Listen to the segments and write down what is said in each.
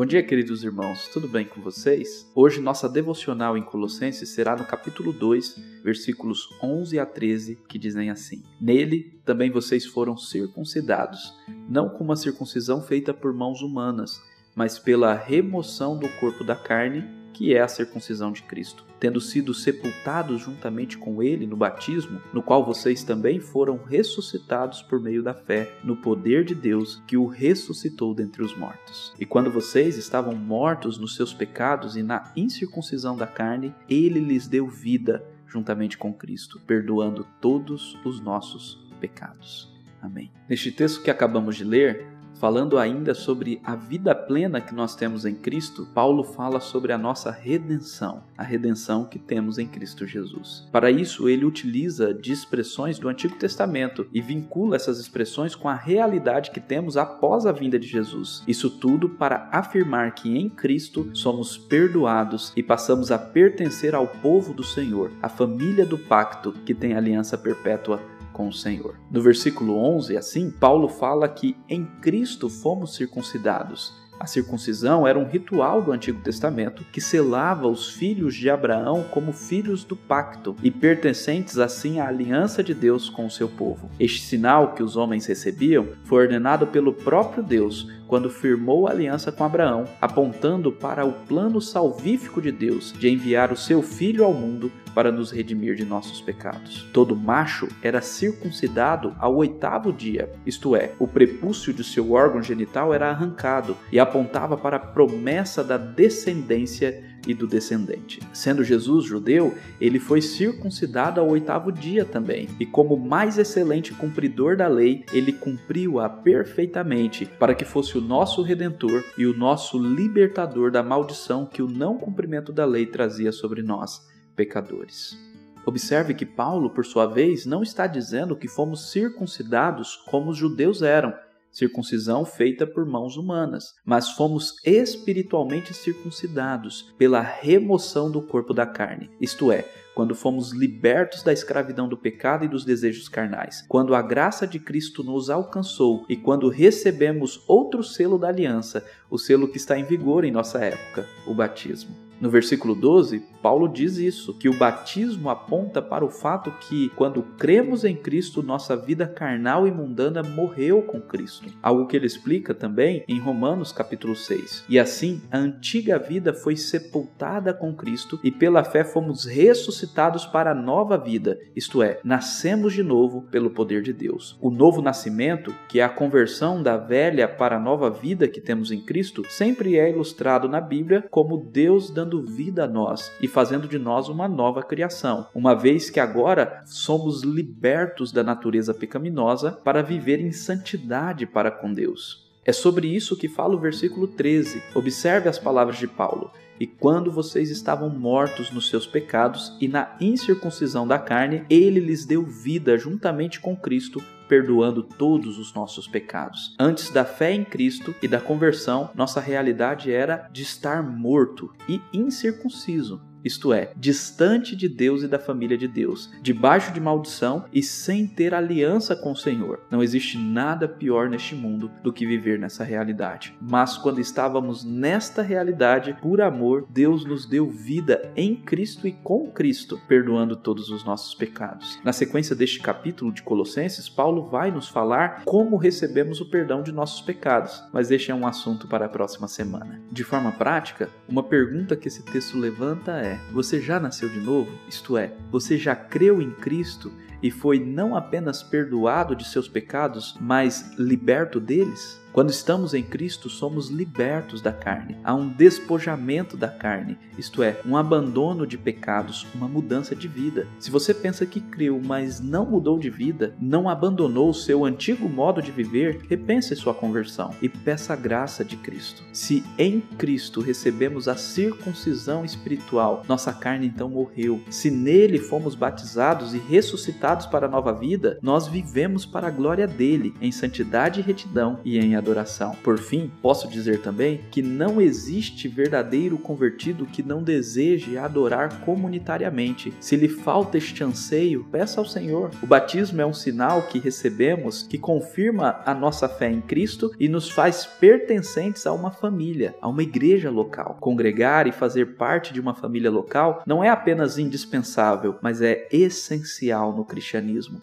Bom dia, queridos irmãos, tudo bem com vocês? Hoje nossa devocional em Colossenses será no capítulo 2, versículos 11 a 13, que dizem assim: Nele também vocês foram circuncidados, não com uma circuncisão feita por mãos humanas, mas pela remoção do corpo da carne que é a circuncisão de Cristo, tendo sido sepultados juntamente com ele no batismo, no qual vocês também foram ressuscitados por meio da fé no poder de Deus que o ressuscitou dentre os mortos. E quando vocês estavam mortos nos seus pecados e na incircuncisão da carne, ele lhes deu vida juntamente com Cristo, perdoando todos os nossos pecados. Amém. Neste texto que acabamos de ler, Falando ainda sobre a vida plena que nós temos em Cristo, Paulo fala sobre a nossa redenção, a redenção que temos em Cristo Jesus. Para isso, ele utiliza de expressões do Antigo Testamento e vincula essas expressões com a realidade que temos após a vinda de Jesus. Isso tudo para afirmar que em Cristo somos perdoados e passamos a pertencer ao povo do Senhor, a família do pacto que tem aliança perpétua com o Senhor. No versículo 11, assim, Paulo fala que em Cristo fomos circuncidados. A circuncisão era um ritual do Antigo Testamento que selava os filhos de Abraão como filhos do pacto e pertencentes assim à aliança de Deus com o seu povo. Este sinal que os homens recebiam foi ordenado pelo próprio Deus quando firmou aliança com Abraão, apontando para o plano salvífico de Deus de enviar o seu filho ao mundo para nos redimir de nossos pecados. Todo macho era circuncidado ao oitavo dia, isto é, o prepúcio de seu órgão genital era arrancado e apontava para a promessa da descendência e do descendente. Sendo Jesus judeu, ele foi circuncidado ao oitavo dia também, e como mais excelente cumpridor da lei, ele cumpriu-a perfeitamente, para que fosse o nosso redentor e o nosso libertador da maldição que o não cumprimento da lei trazia sobre nós, pecadores. Observe que Paulo, por sua vez, não está dizendo que fomos circuncidados como os judeus eram, circuncisão feita por mãos humanas, mas fomos espiritualmente circuncidados pela remoção do corpo da carne, isto é, quando fomos libertos da escravidão do pecado e dos desejos carnais, quando a graça de Cristo nos alcançou e quando recebemos outro selo da aliança, o selo que está em vigor em nossa época, o batismo. No versículo 12, Paulo diz isso, que o batismo aponta para o fato que, quando cremos em Cristo, nossa vida carnal e mundana morreu com Cristo. Algo que ele explica também em Romanos capítulo 6. E assim, a antiga vida foi sepultada com Cristo e pela fé fomos ressuscitados para a nova vida, isto é, nascemos de novo pelo poder de Deus. O novo nascimento, que é a conversão da velha para a nova vida que temos em Cristo, sempre é ilustrado na Bíblia como Deus dando dando vida a nós e fazendo de nós uma nova criação, uma vez que agora somos libertos da natureza pecaminosa para viver em santidade para com Deus. É sobre isso que fala o versículo 13. Observe as palavras de Paulo. E quando vocês estavam mortos nos seus pecados e na incircuncisão da carne, ele lhes deu vida juntamente com Cristo, perdoando todos os nossos pecados. Antes da fé em Cristo e da conversão, nossa realidade era de estar morto e incircunciso isto é, distante de Deus e da família de Deus, debaixo de maldição e sem ter aliança com o Senhor. Não existe nada pior neste mundo do que viver nessa realidade. Mas quando estávamos nesta realidade, por amor, Deus nos deu vida em Cristo e com Cristo, perdoando todos os nossos pecados. Na sequência deste capítulo de Colossenses, Paulo vai nos falar como recebemos o perdão de nossos pecados, mas este é um assunto para a próxima semana. De forma prática, uma pergunta que esse texto levanta é: é: você já nasceu de novo? Isto é, você já creu em Cristo e foi não apenas perdoado de seus pecados, mas liberto deles? Quando estamos em Cristo, somos libertos da carne. Há um despojamento da carne, isto é, um abandono de pecados, uma mudança de vida. Se você pensa que creu, mas não mudou de vida, não abandonou o seu antigo modo de viver, repense sua conversão e peça a graça de Cristo. Se em Cristo recebemos a circuncisão espiritual, nossa carne então morreu. Se nele fomos batizados e ressuscitados, para a nova vida, nós vivemos para a glória dele, em santidade e retidão e em adoração. Por fim, posso dizer também que não existe verdadeiro convertido que não deseje adorar comunitariamente. Se lhe falta este anseio, peça ao Senhor. O batismo é um sinal que recebemos que confirma a nossa fé em Cristo e nos faz pertencentes a uma família, a uma igreja local. Congregar e fazer parte de uma família local não é apenas indispensável, mas é essencial no cristianismo.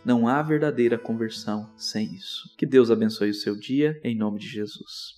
Não há verdadeira conversão sem isso. Que Deus abençoe o seu dia, em nome de Jesus.